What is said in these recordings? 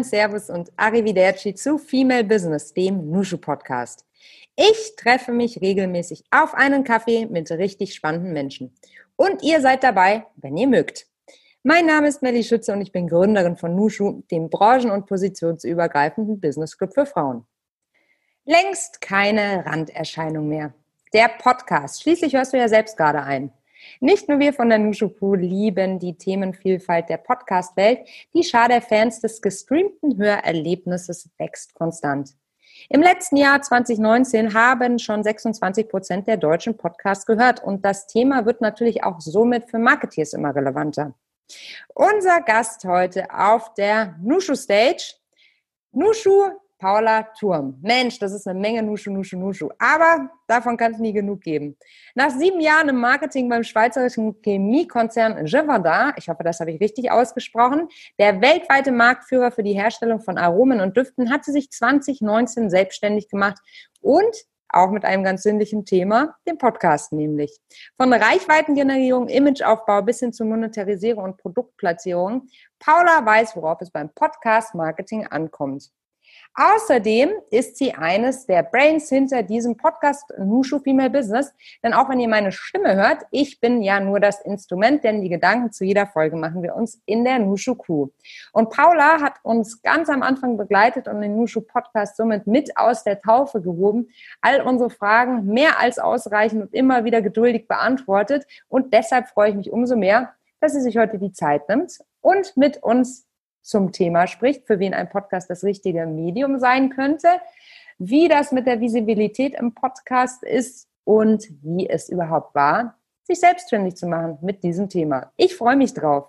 Moin, servus und arrivederci zu Female Business, dem Nushu Podcast. Ich treffe mich regelmäßig auf einen Kaffee mit richtig spannenden Menschen. Und ihr seid dabei, wenn ihr mögt. Mein Name ist Melly Schütze und ich bin Gründerin von Nushu, dem branchen- und positionsübergreifenden Business Club für Frauen. Längst keine Randerscheinung mehr. Der Podcast. Schließlich hörst du ja selbst gerade ein. Nicht nur wir von der Nushu Crew lieben die Themenvielfalt der Podcast-Welt, die Schar der Fans des gestreamten Hörerlebnisses wächst konstant. Im letzten Jahr 2019 haben schon 26 Prozent der deutschen Podcasts gehört und das Thema wird natürlich auch somit für Marketeers immer relevanter. Unser Gast heute auf der Nushu Stage, Nushu Paula Turm. Mensch, das ist eine Menge Nuschu, Nuschu, Nuschu. Aber davon kann es nie genug geben. Nach sieben Jahren im Marketing beim schweizerischen Chemiekonzern Givaudan, ich hoffe, das habe ich richtig ausgesprochen, der weltweite Marktführer für die Herstellung von Aromen und Düften, hat sie sich 2019 selbstständig gemacht und auch mit einem ganz sinnlichen Thema, dem Podcast nämlich. Von Reichweitengenerierung, Imageaufbau bis hin zu Monetarisierung und Produktplatzierung. Paula weiß, worauf es beim Podcast-Marketing ankommt. Außerdem ist sie eines der Brains hinter diesem Podcast Nushu Female Business. Denn auch wenn ihr meine Stimme hört, ich bin ja nur das Instrument, denn die Gedanken zu jeder Folge machen wir uns in der Nushu Crew. Und Paula hat uns ganz am Anfang begleitet und den Nushu Podcast somit mit aus der Taufe gehoben, all unsere Fragen mehr als ausreichend und immer wieder geduldig beantwortet. Und deshalb freue ich mich umso mehr, dass sie sich heute die Zeit nimmt und mit uns zum Thema spricht, für wen ein Podcast das richtige Medium sein könnte, wie das mit der Visibilität im Podcast ist und wie es überhaupt war, sich selbstständig zu machen mit diesem Thema. Ich freue mich drauf.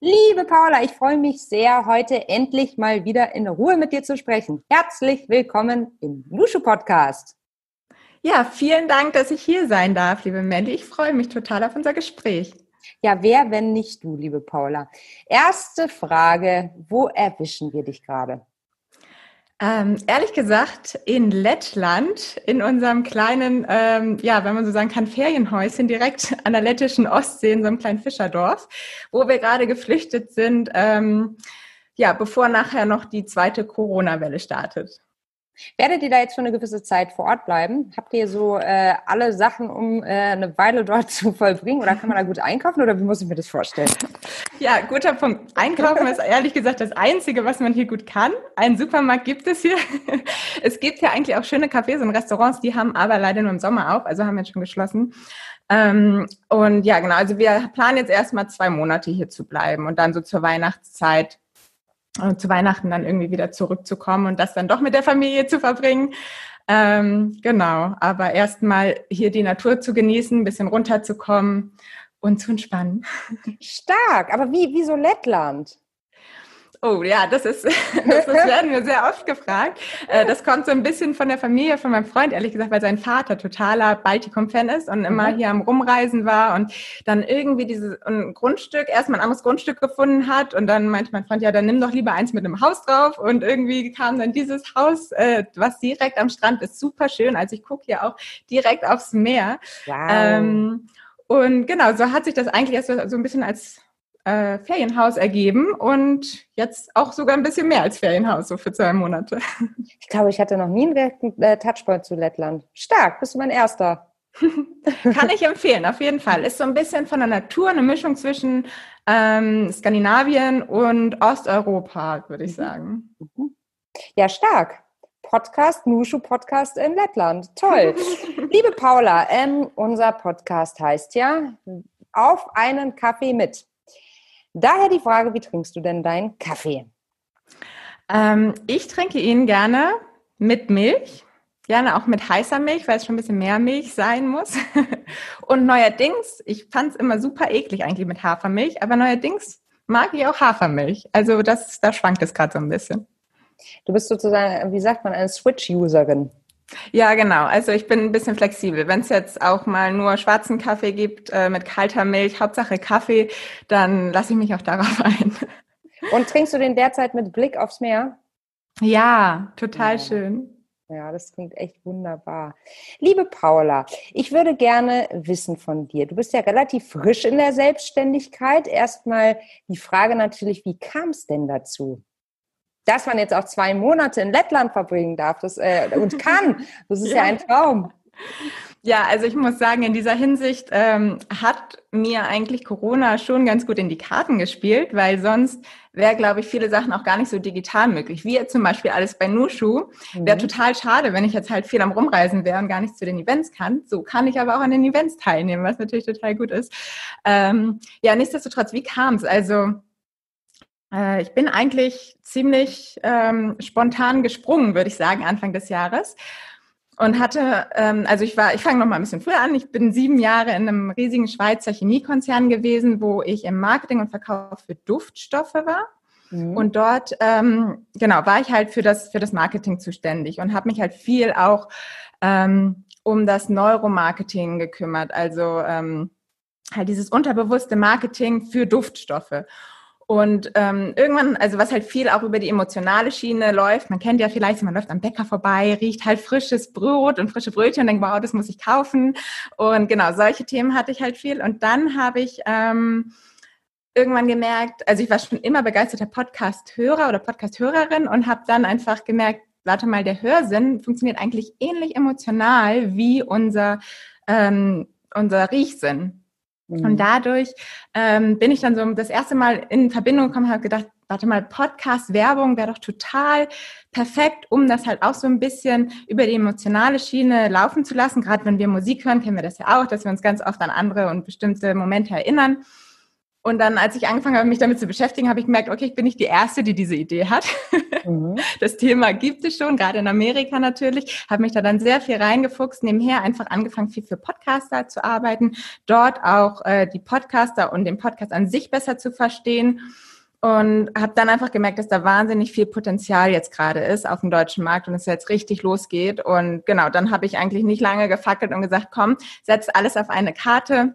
Liebe Paula, ich freue mich sehr, heute endlich mal wieder in Ruhe mit dir zu sprechen. Herzlich willkommen im Lusche Podcast. Ja, vielen Dank, dass ich hier sein darf, liebe Mandy. Ich freue mich total auf unser Gespräch. Ja, wer, wenn nicht du, liebe Paula? Erste Frage, wo erwischen wir dich gerade? Ähm, ehrlich gesagt, in Lettland, in unserem kleinen, ähm, ja, wenn man so sagen kann, Ferienhäuschen direkt an der lettischen Ostsee, in so einem kleinen Fischerdorf, wo wir gerade geflüchtet sind, ähm, ja, bevor nachher noch die zweite Corona-Welle startet. Werdet ihr da jetzt für eine gewisse Zeit vor Ort bleiben? Habt ihr so äh, alle Sachen, um äh, eine Weile dort zu vollbringen? Oder kann man da gut einkaufen? Oder wie muss ich mir das vorstellen? Ja, guter Punkt. Einkaufen ist ehrlich gesagt das Einzige, was man hier gut kann. Einen Supermarkt gibt es hier. Es gibt ja eigentlich auch schöne Cafés und Restaurants, die haben aber leider nur im Sommer auf, also haben wir jetzt schon geschlossen. Ähm, und ja, genau, also wir planen jetzt erstmal zwei Monate hier zu bleiben und dann so zur Weihnachtszeit zu Weihnachten dann irgendwie wieder zurückzukommen und das dann doch mit der Familie zu verbringen. Ähm, genau, aber erstmal hier die Natur zu genießen, ein bisschen runterzukommen und zu entspannen. Stark, aber wie, wie so Lettland? Oh ja, das ist, das, das werden wir sehr oft gefragt. Äh, das kommt so ein bisschen von der Familie, von meinem Freund, ehrlich gesagt, weil sein Vater totaler Baltikum-Fan ist und immer mhm. hier am Rumreisen war und dann irgendwie dieses ein Grundstück, erstmal ein anderes Grundstück gefunden hat und dann meinte mein Freund, ja, dann nimm doch lieber eins mit einem Haus drauf und irgendwie kam dann dieses Haus, äh, was direkt am Strand ist, super schön. Also ich gucke hier auch direkt aufs Meer. Wow. Ähm, und genau, so hat sich das eigentlich erst so ein bisschen als äh, Ferienhaus ergeben und jetzt auch sogar ein bisschen mehr als Ferienhaus, so für zwei Monate. Ich glaube, ich hatte noch nie einen direkten äh, Touchpoint zu Lettland. Stark, bist du mein erster. Kann ich empfehlen, auf jeden Fall. Ist so ein bisschen von der Natur eine Mischung zwischen ähm, Skandinavien und Osteuropa, würde ich mhm. sagen. Mhm. Ja, stark. Podcast, Nushu Podcast in Lettland. Toll. Liebe Paula, ähm, unser Podcast heißt ja Auf einen Kaffee mit. Daher die Frage, wie trinkst du denn deinen Kaffee? Ähm, ich trinke ihn gerne mit Milch, gerne auch mit heißer Milch, weil es schon ein bisschen mehr Milch sein muss. Und neuerdings, ich fand es immer super eklig eigentlich mit Hafermilch, aber neuerdings mag ich auch Hafermilch. Also das, da schwankt es gerade so ein bisschen. Du bist sozusagen, wie sagt man, eine Switch-Userin. Ja, genau. Also ich bin ein bisschen flexibel. Wenn es jetzt auch mal nur schwarzen Kaffee gibt äh, mit kalter Milch, Hauptsache Kaffee, dann lasse ich mich auch darauf ein. Und trinkst du den derzeit mit Blick aufs Meer? Ja, total ja. schön. Ja, das klingt echt wunderbar. Liebe Paula, ich würde gerne wissen von dir. Du bist ja relativ frisch in der Selbstständigkeit. Erstmal die Frage natürlich, wie kam es denn dazu? Dass man jetzt auch zwei Monate in Lettland verbringen darf das, äh, und kann, das ist ja. ja ein Traum. Ja, also ich muss sagen, in dieser Hinsicht ähm, hat mir eigentlich Corona schon ganz gut in die Karten gespielt, weil sonst wäre, glaube ich, viele Sachen auch gar nicht so digital möglich. Wie zum Beispiel alles bei Nushu. Wäre mhm. total schade, wenn ich jetzt halt viel am Rumreisen wäre und gar nicht zu den Events kann. So kann ich aber auch an den Events teilnehmen, was natürlich total gut ist. Ähm, ja, nichtsdestotrotz, wie kam es? Also äh, ich bin eigentlich ziemlich ähm, spontan gesprungen, würde ich sagen, Anfang des Jahres und hatte, ähm, also ich war, ich fange noch mal ein bisschen früher an. Ich bin sieben Jahre in einem riesigen Schweizer Chemiekonzern gewesen, wo ich im Marketing und Verkauf für Duftstoffe war. Mhm. Und dort, ähm, genau, war ich halt für das für das Marketing zuständig und habe mich halt viel auch ähm, um das Neuromarketing gekümmert, also ähm, halt dieses unterbewusste Marketing für Duftstoffe. Und ähm, irgendwann, also was halt viel auch über die emotionale Schiene läuft, man kennt ja vielleicht, man läuft am Bäcker vorbei, riecht halt frisches Brot und frische Brötchen und denkt, wow, das muss ich kaufen. Und genau, solche Themen hatte ich halt viel. Und dann habe ich ähm, irgendwann gemerkt, also ich war schon immer begeisterter Podcast-Hörer oder Podcast-Hörerin und habe dann einfach gemerkt, warte mal, der Hörsinn funktioniert eigentlich ähnlich emotional wie unser, ähm, unser Riechsinn. Und mhm. dadurch ähm, bin ich dann so das erste Mal in Verbindung gekommen, habe gedacht, warte mal, Podcast-Werbung wäre doch total perfekt, um das halt auch so ein bisschen über die emotionale Schiene laufen zu lassen. Gerade wenn wir Musik hören, kennen wir das ja auch, dass wir uns ganz oft an andere und bestimmte Momente erinnern. Und dann, als ich angefangen habe, mich damit zu beschäftigen, habe ich gemerkt, okay, ich bin nicht die Erste, die diese Idee hat. Mhm. Das Thema gibt es schon, gerade in Amerika natürlich. Habe mich da dann sehr viel reingefuchst, nebenher einfach angefangen, viel für Podcaster zu arbeiten, dort auch äh, die Podcaster und den Podcast an sich besser zu verstehen. Und habe dann einfach gemerkt, dass da wahnsinnig viel Potenzial jetzt gerade ist auf dem deutschen Markt und es jetzt richtig losgeht. Und genau, dann habe ich eigentlich nicht lange gefackelt und gesagt, komm, setz alles auf eine Karte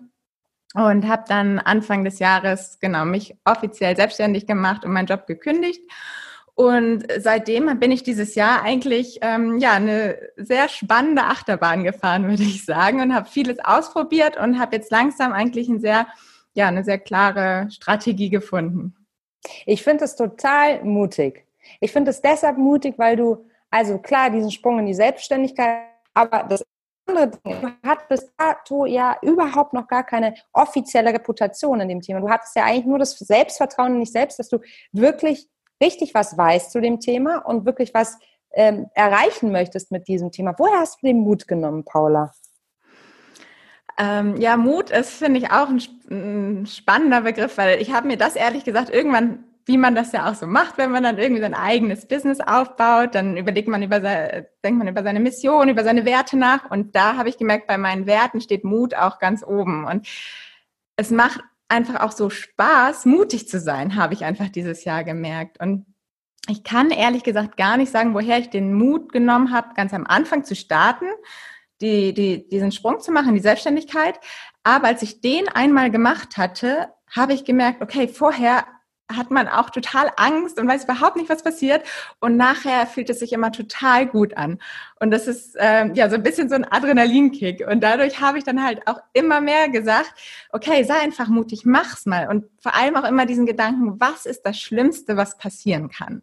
und habe dann Anfang des Jahres genau mich offiziell selbstständig gemacht und meinen Job gekündigt. Und seitdem bin ich dieses Jahr eigentlich ähm, ja eine sehr spannende Achterbahn gefahren, würde ich sagen, und habe vieles ausprobiert und habe jetzt langsam eigentlich ein sehr ja eine sehr klare Strategie gefunden. Ich finde es total mutig. Ich finde es deshalb mutig, weil du also klar diesen Sprung in die Selbstständigkeit, aber das andere Dinge. Du hattest bis dato ja überhaupt noch gar keine offizielle Reputation in dem Thema. Du hattest ja eigentlich nur das Selbstvertrauen in dich selbst, dass du wirklich richtig was weißt zu dem Thema und wirklich was ähm, erreichen möchtest mit diesem Thema. Woher hast du den Mut genommen, Paula? Ähm, ja, Mut ist, finde ich, auch ein, ein spannender Begriff, weil ich habe mir das ehrlich gesagt irgendwann wie man das ja auch so macht, wenn man dann irgendwie sein eigenes Business aufbaut, dann überlegt man über seine, denkt man über seine Mission, über seine Werte nach. Und da habe ich gemerkt, bei meinen Werten steht Mut auch ganz oben. Und es macht einfach auch so Spaß, mutig zu sein, habe ich einfach dieses Jahr gemerkt. Und ich kann ehrlich gesagt gar nicht sagen, woher ich den Mut genommen habe, ganz am Anfang zu starten, die, die, diesen Sprung zu machen, die Selbstständigkeit. Aber als ich den einmal gemacht hatte, habe ich gemerkt, okay, vorher hat man auch total Angst und weiß überhaupt nicht, was passiert. Und nachher fühlt es sich immer total gut an. Und das ist ähm, ja so ein bisschen so ein Adrenalinkick. Und dadurch habe ich dann halt auch immer mehr gesagt, okay, sei einfach mutig, mach's mal. Und vor allem auch immer diesen Gedanken, was ist das Schlimmste, was passieren kann?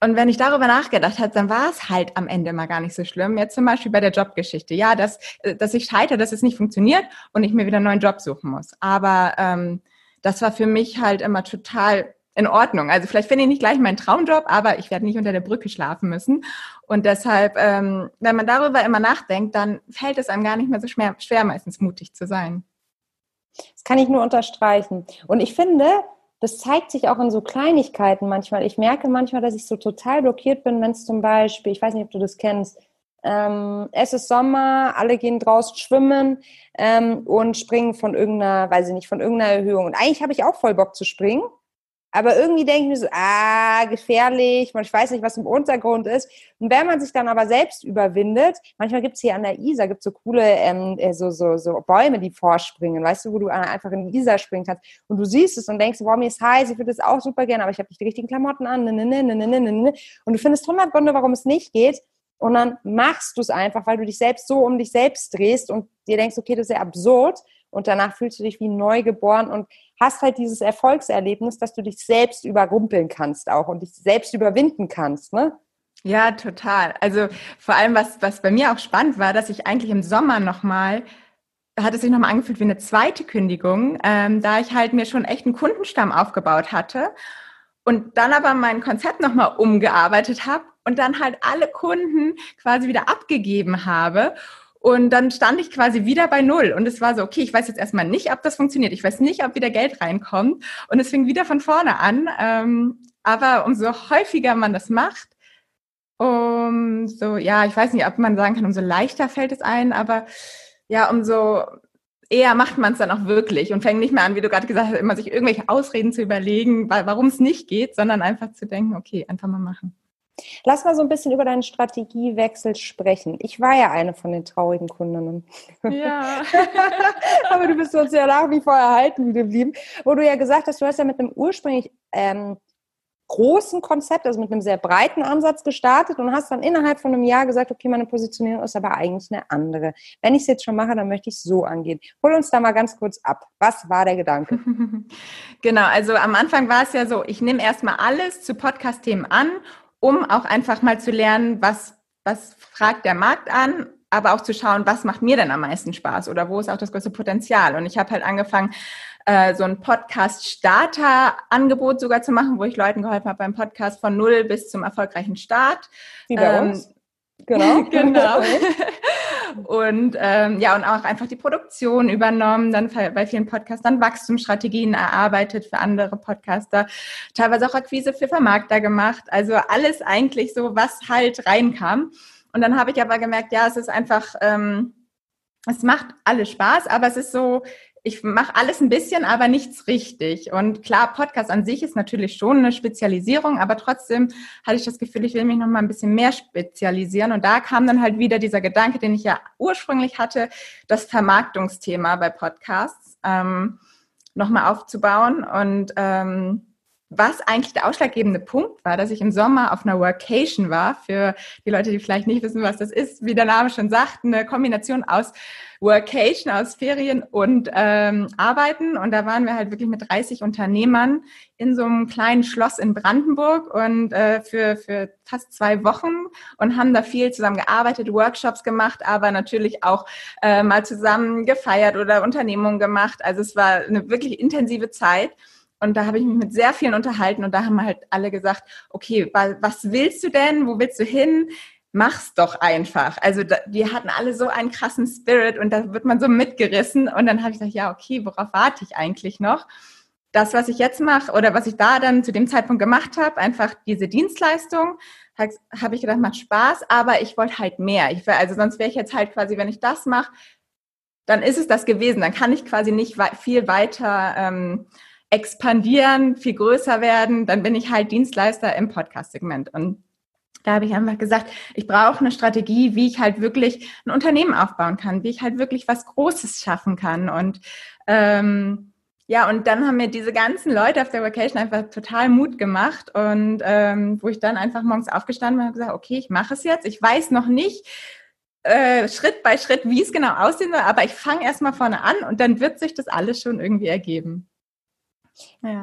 Und wenn ich darüber nachgedacht habe, dann war es halt am Ende mal gar nicht so schlimm. Jetzt zum Beispiel bei der Jobgeschichte. Ja, dass, äh, dass ich scheitere, dass es nicht funktioniert und ich mir wieder einen neuen Job suchen muss. Aber ähm, das war für mich halt immer total in Ordnung. Also vielleicht finde ich nicht gleich meinen Traumjob, aber ich werde nicht unter der Brücke schlafen müssen. Und deshalb, ähm, wenn man darüber immer nachdenkt, dann fällt es einem gar nicht mehr so schwer, schwer meistens mutig zu sein. Das kann ich nur unterstreichen. Und ich finde, das zeigt sich auch in so Kleinigkeiten manchmal. Ich merke manchmal, dass ich so total blockiert bin, wenn es zum Beispiel, ich weiß nicht, ob du das kennst, ähm, es ist Sommer, alle gehen draußen schwimmen ähm, und springen von irgendeiner, weiß ich nicht, von irgendeiner Erhöhung. Und eigentlich habe ich auch voll Bock zu springen. Aber irgendwie denke ich mir so, ah, gefährlich, ich weiß nicht, was im Untergrund ist. Und wenn man sich dann aber selbst überwindet, manchmal gibt es hier an der Isar, gibt so coole ähm, äh, so, so, so Bäume, die vorspringen, weißt du, wo du einfach in die Isar springen kannst. Und du siehst es und denkst, boah, mir ist heiß, ich würde das auch super gerne, aber ich habe nicht die richtigen Klamotten an. Ne, ne, ne. Und du findest hundert Gründe, warum es nicht geht. Und dann machst du es einfach, weil du dich selbst so um dich selbst drehst und dir denkst, okay, das ist ja absurd. Und danach fühlst du dich wie neugeboren und hast halt dieses Erfolgserlebnis, dass du dich selbst überrumpeln kannst auch und dich selbst überwinden kannst, ne? Ja, total. Also vor allem, was, was bei mir auch spannend war, dass ich eigentlich im Sommer nochmal hat es sich nochmal angefühlt wie eine zweite Kündigung, ähm, da ich halt mir schon echt einen Kundenstamm aufgebaut hatte und dann aber mein Konzept nochmal umgearbeitet habe und dann halt alle Kunden quasi wieder abgegeben habe. Und dann stand ich quasi wieder bei Null. Und es war so, okay, ich weiß jetzt erstmal nicht, ob das funktioniert. Ich weiß nicht, ob wieder Geld reinkommt. Und es fing wieder von vorne an. Ähm, aber umso häufiger man das macht, umso, ja, ich weiß nicht, ob man sagen kann, umso leichter fällt es ein, aber ja, umso eher macht man es dann auch wirklich und fängt nicht mehr an, wie du gerade gesagt hast, immer sich irgendwelche Ausreden zu überlegen, warum es nicht geht, sondern einfach zu denken, okay, einfach mal machen. Lass mal so ein bisschen über deinen Strategiewechsel sprechen. Ich war ja eine von den traurigen Kundinnen. Ja. Aber du bist uns ja nach wie vor erhalten geblieben, wo du ja gesagt hast, du hast ja mit einem ursprünglich ähm, großen Konzept, also mit einem sehr breiten Ansatz gestartet und hast dann innerhalb von einem Jahr gesagt, okay, meine Positionierung ist aber eigentlich eine andere. Wenn ich es jetzt schon mache, dann möchte ich es so angehen. Hol uns da mal ganz kurz ab. Was war der Gedanke? genau, also am Anfang war es ja so, ich nehme erstmal alles zu Podcast-Themen an, um auch einfach mal zu lernen, was, was fragt der Markt an aber auch zu schauen, was macht mir denn am meisten Spaß oder wo ist auch das größte Potenzial. Und ich habe halt angefangen, äh, so ein Podcast-Starter-Angebot sogar zu machen, wo ich Leuten geholfen habe beim Podcast von null bis zum erfolgreichen Start. Wie bei ähm, uns. Genau. genau. und ähm, ja, und auch einfach die Produktion übernommen, dann bei vielen Podcastern Wachstumsstrategien erarbeitet für andere Podcaster, teilweise auch Akquise für Vermarkter gemacht. Also alles eigentlich so, was halt reinkam. Und dann habe ich aber gemerkt, ja, es ist einfach, ähm, es macht alles Spaß, aber es ist so, ich mache alles ein bisschen, aber nichts richtig. Und klar, Podcast an sich ist natürlich schon eine Spezialisierung, aber trotzdem hatte ich das Gefühl, ich will mich noch mal ein bisschen mehr spezialisieren. Und da kam dann halt wieder dieser Gedanke, den ich ja ursprünglich hatte, das Vermarktungsthema bei Podcasts ähm, nochmal aufzubauen. Und ähm, was eigentlich der ausschlaggebende Punkt war, dass ich im Sommer auf einer Workation war. Für die Leute, die vielleicht nicht wissen, was das ist, wie der Name schon sagt, eine Kombination aus Workation, aus Ferien und ähm, Arbeiten. Und da waren wir halt wirklich mit 30 Unternehmern in so einem kleinen Schloss in Brandenburg und äh, für, für fast zwei Wochen und haben da viel zusammen gearbeitet, Workshops gemacht, aber natürlich auch äh, mal zusammen gefeiert oder Unternehmungen gemacht. Also es war eine wirklich intensive Zeit. Und da habe ich mich mit sehr vielen unterhalten und da haben halt alle gesagt, okay, was willst du denn? Wo willst du hin? Mach's doch einfach. Also die hatten alle so einen krassen Spirit und da wird man so mitgerissen. Und dann habe ich gesagt, ja, okay, worauf warte ich eigentlich noch? Das, was ich jetzt mache oder was ich da dann zu dem Zeitpunkt gemacht habe, einfach diese Dienstleistung, habe ich gedacht, macht Spaß, aber ich wollte halt mehr. Ich, also sonst wäre ich jetzt halt quasi, wenn ich das mache, dann ist es das gewesen. Dann kann ich quasi nicht viel weiter ähm, expandieren, viel größer werden, dann bin ich halt Dienstleister im Podcast-Segment. Und da habe ich einfach gesagt, ich brauche eine Strategie, wie ich halt wirklich ein Unternehmen aufbauen kann, wie ich halt wirklich was Großes schaffen kann. Und ähm, ja, und dann haben mir diese ganzen Leute auf der Vacation einfach total Mut gemacht und ähm, wo ich dann einfach morgens aufgestanden bin und gesagt, okay, ich mache es jetzt. Ich weiß noch nicht äh, Schritt bei Schritt, wie es genau aussehen soll, aber ich fange erstmal vorne an und dann wird sich das alles schon irgendwie ergeben. Ja.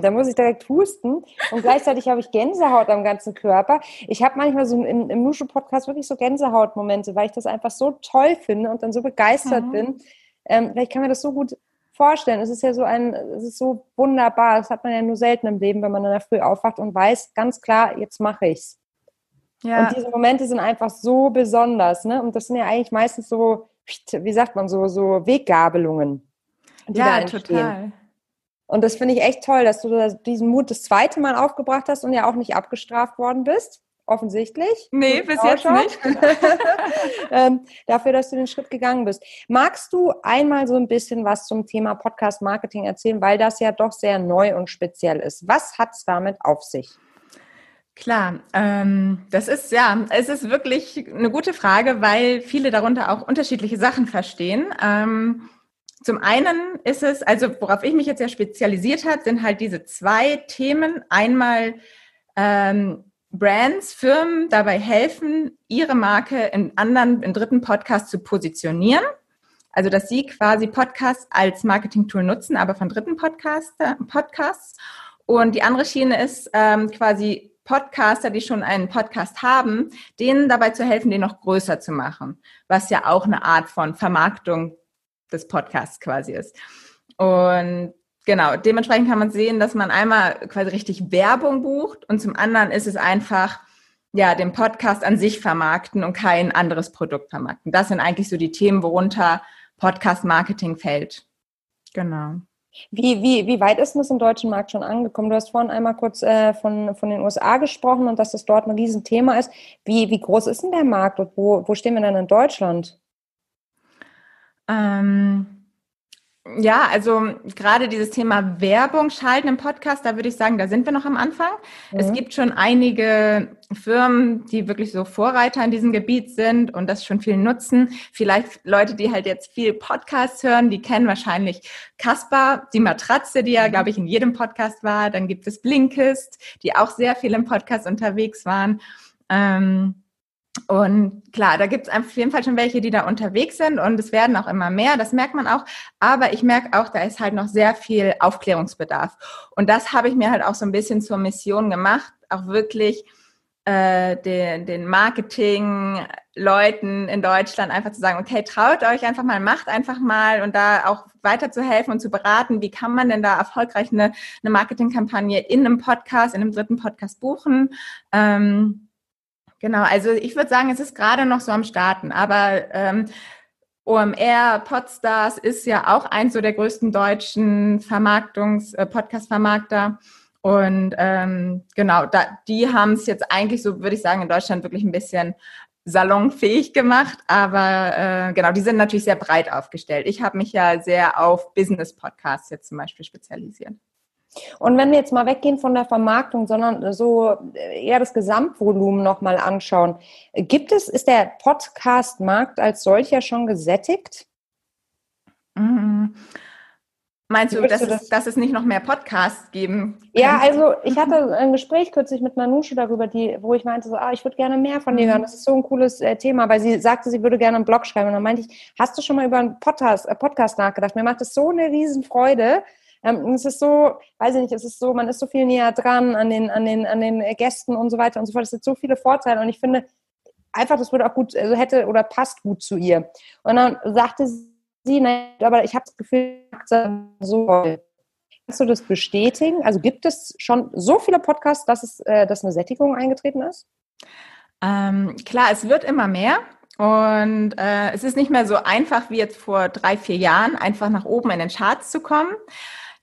da muss ich direkt husten und gleichzeitig habe ich Gänsehaut am ganzen Körper. Ich habe manchmal so im, im Nusche-Podcast wirklich so Gänsehautmomente, weil ich das einfach so toll finde und dann so begeistert mhm. bin. Ähm, ich kann mir das so gut vorstellen. Es ist ja so ein, es ist so wunderbar. Das hat man ja nur selten im Leben, wenn man in der Früh aufwacht und weiß ganz klar, jetzt mache ich's. Ja. Und diese Momente sind einfach so besonders, ne? Und das sind ja eigentlich meistens so, wie sagt man so, so Weggabelungen. ja, total. Und das finde ich echt toll, dass du diesen Mut das zweite Mal aufgebracht hast und ja auch nicht abgestraft worden bist. Offensichtlich. Nee, bis jetzt nicht. ähm, dafür, dass du den Schritt gegangen bist. Magst du einmal so ein bisschen was zum Thema Podcast Marketing erzählen, weil das ja doch sehr neu und speziell ist. Was hat es damit auf sich? Klar, ähm, das ist ja, es ist wirklich eine gute Frage, weil viele darunter auch unterschiedliche Sachen verstehen. Ähm, zum einen ist es, also worauf ich mich jetzt ja spezialisiert habe, sind halt diese zwei Themen. Einmal ähm, Brands, Firmen dabei helfen, ihre Marke in anderen, in dritten Podcasts zu positionieren. Also, dass sie quasi Podcasts als Marketing-Tool nutzen, aber von dritten Podcaster, Podcasts. Und die andere Schiene ist ähm, quasi Podcaster, die schon einen Podcast haben, denen dabei zu helfen, den noch größer zu machen, was ja auch eine Art von Vermarktung des Podcasts quasi ist. Und genau, dementsprechend kann man sehen, dass man einmal quasi richtig Werbung bucht und zum anderen ist es einfach, ja, den Podcast an sich vermarkten und kein anderes Produkt vermarkten. Das sind eigentlich so die Themen, worunter Podcast-Marketing fällt. Genau. Wie, wie, wie weit ist das im deutschen Markt schon angekommen? Du hast vorhin einmal kurz äh, von, von den USA gesprochen und dass das dort ein Riesenthema ist. Wie, wie groß ist denn der Markt und wo, wo stehen wir denn in Deutschland? Ähm, ja, also gerade dieses Thema Werbung schalten im Podcast, da würde ich sagen, da sind wir noch am Anfang. Mhm. Es gibt schon einige Firmen, die wirklich so Vorreiter in diesem Gebiet sind und das schon viel nutzen. Vielleicht Leute, die halt jetzt viel Podcasts hören, die kennen wahrscheinlich Caspar, die Matratze, die ja, mhm. glaube ich, in jedem Podcast war. Dann gibt es Blinkist, die auch sehr viel im Podcast unterwegs waren. Ähm, und klar, da gibt es auf jeden Fall schon welche, die da unterwegs sind und es werden auch immer mehr, das merkt man auch. Aber ich merke auch, da ist halt noch sehr viel Aufklärungsbedarf. Und das habe ich mir halt auch so ein bisschen zur Mission gemacht, auch wirklich äh, den, den Marketing-Leuten in Deutschland einfach zu sagen, okay, traut euch einfach mal, macht einfach mal und da auch weiterzuhelfen und zu beraten, wie kann man denn da erfolgreich eine, eine Marketingkampagne in einem Podcast, in einem dritten Podcast buchen. Ähm, Genau, also ich würde sagen, es ist gerade noch so am Starten, aber ähm, OMR, Podstars ist ja auch eins so der größten deutschen Vermarktungs-, äh, Podcast-Vermarkter. Und ähm, genau, da, die haben es jetzt eigentlich, so würde ich sagen, in Deutschland wirklich ein bisschen salonfähig gemacht, aber äh, genau, die sind natürlich sehr breit aufgestellt. Ich habe mich ja sehr auf Business-Podcasts jetzt zum Beispiel spezialisiert. Und wenn wir jetzt mal weggehen von der Vermarktung, sondern so eher das Gesamtvolumen nochmal anschauen, gibt es, ist der Podcast-Markt als solcher schon gesättigt? Mhm. Meinst du, dass, du das? Es, dass es nicht noch mehr Podcasts geben kann? Ja, also ich hatte ein Gespräch kürzlich mit Manusche darüber, die, wo ich meinte, so, ah, ich würde gerne mehr von dir mhm. hören. Das ist so ein cooles äh, Thema, weil sie sagte, sie würde gerne einen Blog schreiben. Und dann meinte ich, hast du schon mal über einen Podcast, äh, Podcast nachgedacht? Mir macht das so eine Riesenfreude, ähm, es ist so, weiß ich nicht, es ist so, man ist so viel näher dran an den, an den, an den Gästen und so weiter und so fort. Es hat so viele Vorteile und ich finde einfach, das würde auch gut, also hätte oder passt gut zu ihr. Und dann sagte sie, nein, aber ich habe das Gefühl, so Kannst du das bestätigen? Also gibt es schon so viele Podcasts, dass es, äh, dass eine Sättigung eingetreten ist? Ähm, klar, es wird immer mehr. Und äh, es ist nicht mehr so einfach wie jetzt vor drei, vier Jahren, einfach nach oben in den Charts zu kommen.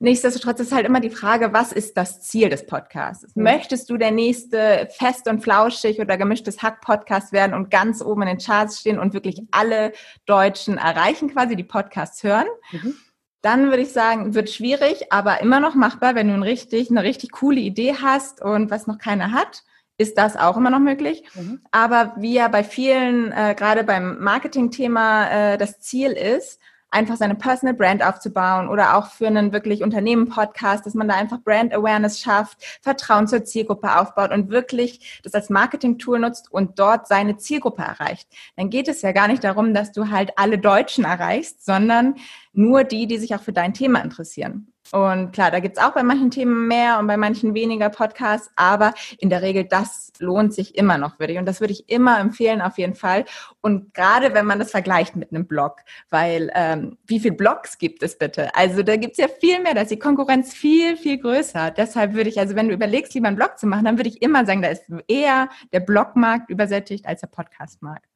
Nichtsdestotrotz ist halt immer die Frage, was ist das Ziel des Podcasts? Mhm. Möchtest du der nächste fest und flauschig oder gemischtes Hack-Podcast werden und ganz oben in den Charts stehen und wirklich alle Deutschen erreichen, quasi die Podcasts hören? Mhm. Dann würde ich sagen, wird schwierig, aber immer noch machbar, wenn du ein richtig, eine richtig coole Idee hast und was noch keiner hat ist das auch immer noch möglich. Mhm. Aber wie ja bei vielen, äh, gerade beim Marketing-Thema, äh, das Ziel ist, einfach seine Personal Brand aufzubauen oder auch für einen wirklich Unternehmen-Podcast, dass man da einfach Brand Awareness schafft, Vertrauen zur Zielgruppe aufbaut und wirklich das als Marketing-Tool nutzt und dort seine Zielgruppe erreicht. Dann geht es ja gar nicht darum, dass du halt alle Deutschen erreichst, sondern nur die, die sich auch für dein Thema interessieren. Und klar, da gibt's auch bei manchen Themen mehr und bei manchen weniger Podcasts, aber in der Regel, das lohnt sich immer noch, würde ich. Und das würde ich immer empfehlen, auf jeden Fall. Und gerade wenn man das vergleicht mit einem Blog, weil ähm, wie viele Blogs gibt es bitte? Also da gibt's ja viel mehr, da ist die Konkurrenz viel, viel größer. Deshalb würde ich, also wenn du überlegst, lieber einen Blog zu machen, dann würde ich immer sagen, da ist eher der Blogmarkt übersättigt als der Podcastmarkt.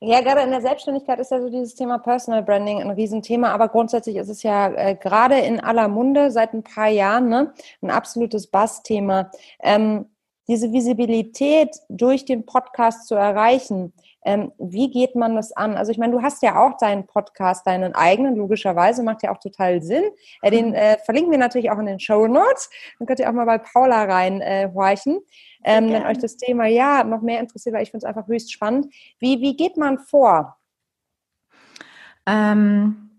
Ja, gerade in der Selbstständigkeit ist ja so dieses Thema Personal Branding ein Riesenthema, aber grundsätzlich ist es ja äh, gerade in aller Munde seit ein paar Jahren ne, ein absolutes Bass-Thema. Ähm, diese Visibilität durch den Podcast zu erreichen, ähm, wie geht man das an? Also ich meine, du hast ja auch deinen Podcast, deinen eigenen, logischerweise, macht ja auch total Sinn. Äh, den mhm. äh, verlinken wir natürlich auch in den Show Notes. Dann könnt ihr auch mal bei Paula reinhorchen. Äh, ähm, wenn euch das Thema ja noch mehr interessiert, weil ich finde es einfach höchst spannend. Wie, wie geht man vor? Ähm,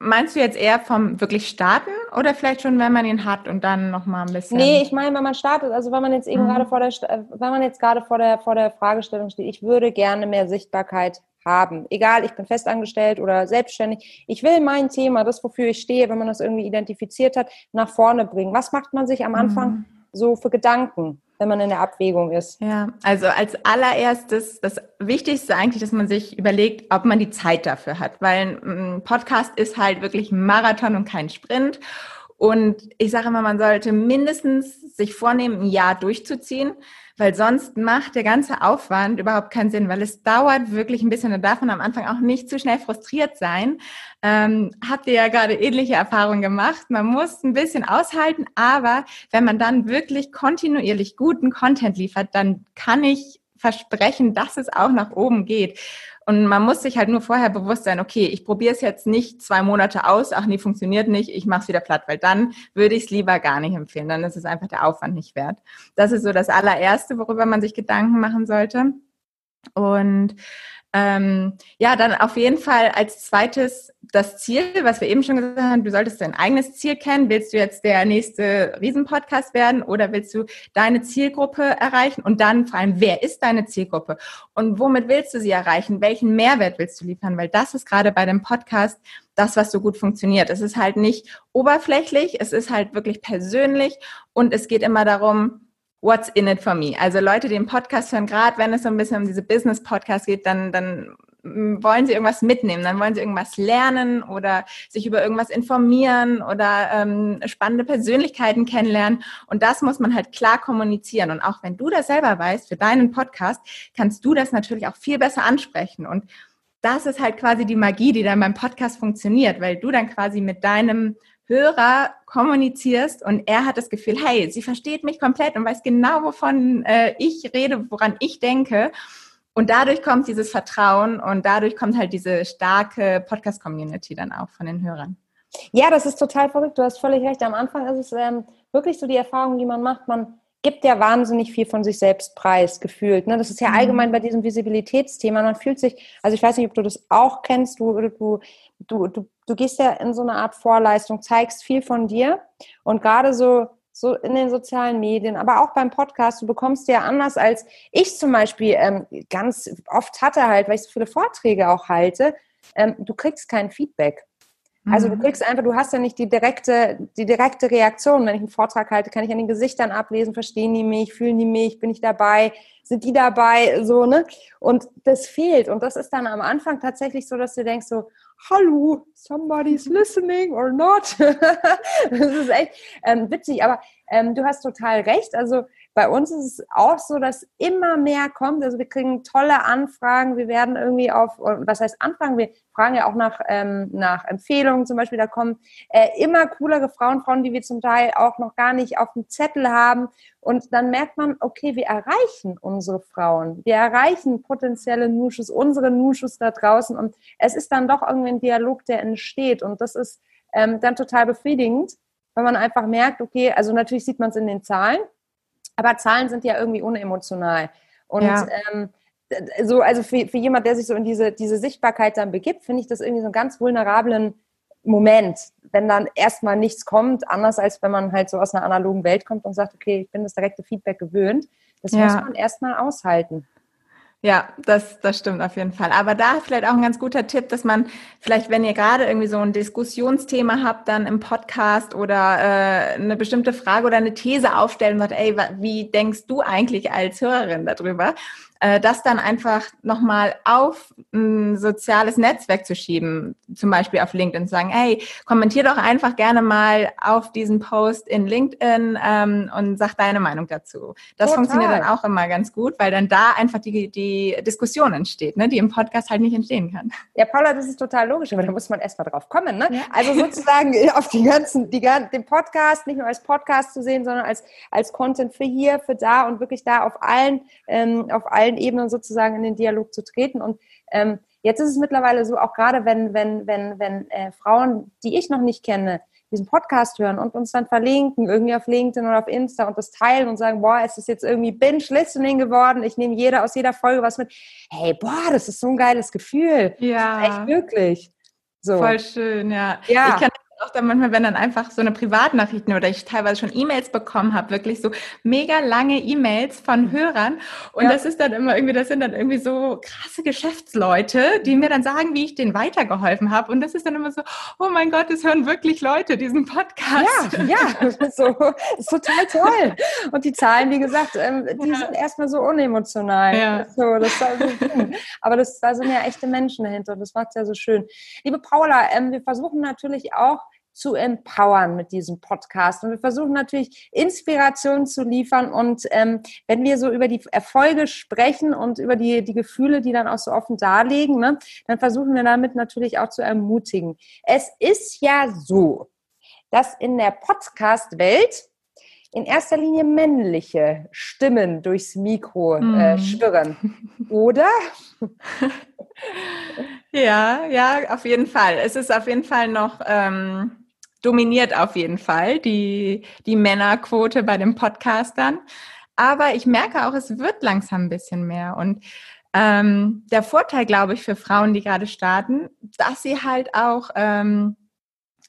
Meinst du jetzt eher vom wirklich starten oder vielleicht schon, wenn man ihn hat und dann nochmal ein bisschen? Nee, ich meine, wenn man startet, also wenn man jetzt eben mhm. gerade vor der, wenn man jetzt gerade vor der, vor der Fragestellung steht, ich würde gerne mehr Sichtbarkeit haben. Egal, ich bin festangestellt oder selbstständig. Ich will mein Thema, das, wofür ich stehe, wenn man das irgendwie identifiziert hat, nach vorne bringen. Was macht man sich am Anfang mhm. so für Gedanken? Wenn man in der Abwägung ist? Ja, also als allererstes, das Wichtigste eigentlich, dass man sich überlegt, ob man die Zeit dafür hat, weil ein Podcast ist halt wirklich ein Marathon und kein Sprint. Und ich sage immer, man sollte mindestens sich vornehmen, ein Jahr durchzuziehen weil sonst macht der ganze Aufwand überhaupt keinen Sinn, weil es dauert wirklich ein bisschen. Da darf man am Anfang auch nicht zu schnell frustriert sein. Ähm, habt ihr ja gerade ähnliche Erfahrungen gemacht. Man muss ein bisschen aushalten, aber wenn man dann wirklich kontinuierlich guten Content liefert, dann kann ich versprechen, dass es auch nach oben geht. Und man muss sich halt nur vorher bewusst sein, okay, ich probiere es jetzt nicht zwei Monate aus, ach nee, funktioniert nicht, ich mache es wieder platt, weil dann würde ich es lieber gar nicht empfehlen. Dann ist es einfach der Aufwand nicht wert. Das ist so das allererste, worüber man sich Gedanken machen sollte. Und ähm, ja, dann auf jeden Fall als zweites das Ziel, was wir eben schon gesagt haben, du solltest dein eigenes Ziel kennen. Willst du jetzt der nächste Riesenpodcast werden oder willst du deine Zielgruppe erreichen? Und dann vor allem, wer ist deine Zielgruppe? Und womit willst du sie erreichen? Welchen Mehrwert willst du liefern? Weil das ist gerade bei dem Podcast das, was so gut funktioniert. Es ist halt nicht oberflächlich, es ist halt wirklich persönlich und es geht immer darum, what's in it for me? Also Leute, die den Podcast hören, gerade wenn es so ein bisschen um diese Business-Podcast geht, dann, dann wollen sie irgendwas mitnehmen, dann wollen sie irgendwas lernen oder sich über irgendwas informieren oder ähm, spannende Persönlichkeiten kennenlernen. Und das muss man halt klar kommunizieren. Und auch wenn du das selber weißt, für deinen Podcast, kannst du das natürlich auch viel besser ansprechen. Und das ist halt quasi die Magie, die dann beim Podcast funktioniert, weil du dann quasi mit deinem Hörer kommunizierst und er hat das Gefühl, hey, sie versteht mich komplett und weiß genau, wovon äh, ich rede, woran ich denke. Und dadurch kommt dieses Vertrauen und dadurch kommt halt diese starke Podcast-Community dann auch von den Hörern. Ja, das ist total verrückt. Du hast völlig recht. Am Anfang ist es ähm, wirklich so die Erfahrung, die man macht. Man gibt ja wahnsinnig viel von sich selbst preis, gefühlt. Ne? Das ist ja mhm. allgemein bei diesem Visibilitätsthema. Man fühlt sich, also ich weiß nicht, ob du das auch kennst, du, du, du, du du gehst ja in so eine Art Vorleistung, zeigst viel von dir und gerade so so in den sozialen Medien, aber auch beim Podcast, du bekommst ja anders als ich zum Beispiel ähm, ganz oft hatte halt, weil ich so viele Vorträge auch halte, ähm, du kriegst kein Feedback. Also du mhm. kriegst einfach, du hast ja nicht die direkte, die direkte Reaktion. Wenn ich einen Vortrag halte, kann ich an den Gesichtern ablesen, verstehen die mich, fühlen die mich, bin ich dabei, sind die dabei, so, ne? Und das fehlt. Und das ist dann am Anfang tatsächlich so, dass du denkst so, hallo, somebody's listening or not. das ist echt ähm, witzig, aber ähm, du hast total recht. Also bei uns ist es auch so, dass immer mehr kommt. Also wir kriegen tolle Anfragen. Wir werden irgendwie auf, was heißt Anfragen? Wir fragen ja auch nach, ähm, nach Empfehlungen zum Beispiel. Da kommen äh, immer coolere Frauen, Frauen, die wir zum Teil auch noch gar nicht auf dem Zettel haben. Und dann merkt man, okay, wir erreichen unsere Frauen. Wir erreichen potenzielle Nuschus, unsere Nuschus da draußen. Und es ist dann doch irgendwie ein Dialog, der entsteht. Und das ist ähm, dann total befriedigend, wenn man einfach merkt, okay, also natürlich sieht man es in den Zahlen, aber Zahlen sind ja irgendwie unemotional. Und ja. ähm, so, also für, für jemand, der sich so in diese, diese Sichtbarkeit dann begibt, finde ich das irgendwie so einen ganz vulnerablen Moment, wenn dann erstmal nichts kommt, anders als wenn man halt so aus einer analogen Welt kommt und sagt, okay, ich bin das direkte Feedback gewöhnt. Das ja. muss man erstmal aushalten. Ja, das, das stimmt auf jeden Fall. Aber da vielleicht auch ein ganz guter Tipp, dass man vielleicht, wenn ihr gerade irgendwie so ein Diskussionsthema habt, dann im Podcast oder äh, eine bestimmte Frage oder eine These aufstellen und sagt, ey, wie denkst du eigentlich als Hörerin darüber? äh, das dann einfach nochmal auf ein soziales Netzwerk zu schieben, zum Beispiel auf LinkedIn, zu sagen, hey, kommentier doch einfach gerne mal auf diesen Post in LinkedIn ähm, und sag deine Meinung dazu. Das Total. funktioniert dann auch immer ganz gut, weil dann da einfach die, die Diskussion entsteht, ne, die im Podcast halt nicht entstehen kann. Ja, Paula, das ist total logisch, aber da muss man erstmal drauf kommen. Ne? Ja. Also sozusagen auf die ganzen, die, den Podcast nicht nur als Podcast zu sehen, sondern als, als Content für hier, für da und wirklich da auf allen, ähm, auf allen allen Ebenen sozusagen in den Dialog zu treten. Und ähm, jetzt ist es mittlerweile so, auch gerade wenn, wenn, wenn, wenn äh, Frauen, die ich noch nicht kenne, diesen Podcast hören und uns dann verlinken, irgendwie auf LinkedIn oder auf Insta und das teilen und sagen, boah, es ist jetzt irgendwie Binge-Listening geworden, ich nehme jeder aus jeder Folge was mit. Hey, boah, das ist so ein geiles Gefühl. Ja. Echt wirklich. So. Voll schön, ja. ja. Ich kann auch dann manchmal, wenn dann einfach so eine Privatnachrichten oder ich teilweise schon E-Mails bekommen habe, wirklich so mega lange E-Mails von. Hörern. Und ja. das ist dann immer irgendwie, das sind dann irgendwie so krasse Geschäftsleute, die mir dann sagen, wie ich denen weitergeholfen habe. Und das ist dann immer so, oh mein Gott, es hören wirklich Leute diesen Podcast. Ja, ja, so, ist total toll. Und die Zahlen, wie gesagt, ähm, die ja. sind erstmal so unemotional. Ja. So, das war so Aber das, da sind ja echte Menschen dahinter und das macht es ja so schön. Liebe Paula, ähm, wir versuchen natürlich auch, zu empowern mit diesem Podcast. Und wir versuchen natürlich Inspiration zu liefern. Und ähm, wenn wir so über die Erfolge sprechen und über die, die Gefühle, die dann auch so offen darlegen, ne, dann versuchen wir damit natürlich auch zu ermutigen. Es ist ja so, dass in der Podcast-Welt in erster Linie männliche Stimmen durchs Mikro äh, mm. schwirren, oder? ja, ja, auf jeden Fall. Es ist auf jeden Fall noch ähm, dominiert auf jeden Fall die, die Männerquote bei den Podcastern. Aber ich merke auch, es wird langsam ein bisschen mehr. Und ähm, der Vorteil, glaube ich, für Frauen, die gerade starten, dass sie halt auch ähm,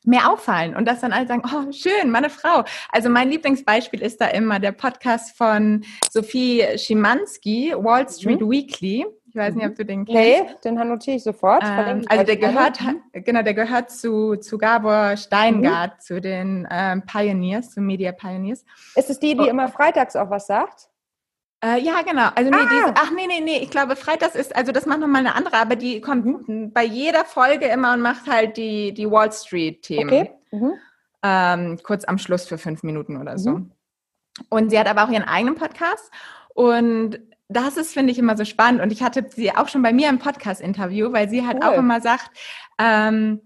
mehr auffallen und dass dann alle sagen, oh, schön, meine Frau. Also mein Lieblingsbeispiel ist da immer der Podcast von Sophie Schimanski, Wall Street mhm. Weekly. Ich weiß nicht, ob du den kennst. Nee, den notiere ich sofort. Ähm, also der gehört, genau, der gehört zu, zu Gabor Steingart, mhm. zu den ähm, Pioneers, zu Media Pioneers. Ist es die, die oh. immer freitags auch was sagt? Äh, ja, genau. Also nee, ah. diese, ach nee, nee, nee, ich glaube, freitags ist, also das macht nochmal eine andere, aber die kommt mhm. bei jeder Folge immer und macht halt die, die Wall Street-Themen. Okay. Mhm. Ähm, kurz am Schluss für fünf Minuten oder so. Mhm. Und sie hat aber auch ihren eigenen Podcast und das ist, finde ich, immer so spannend. Und ich hatte sie auch schon bei mir im Podcast-Interview, weil sie halt cool. auch immer sagt, ähm,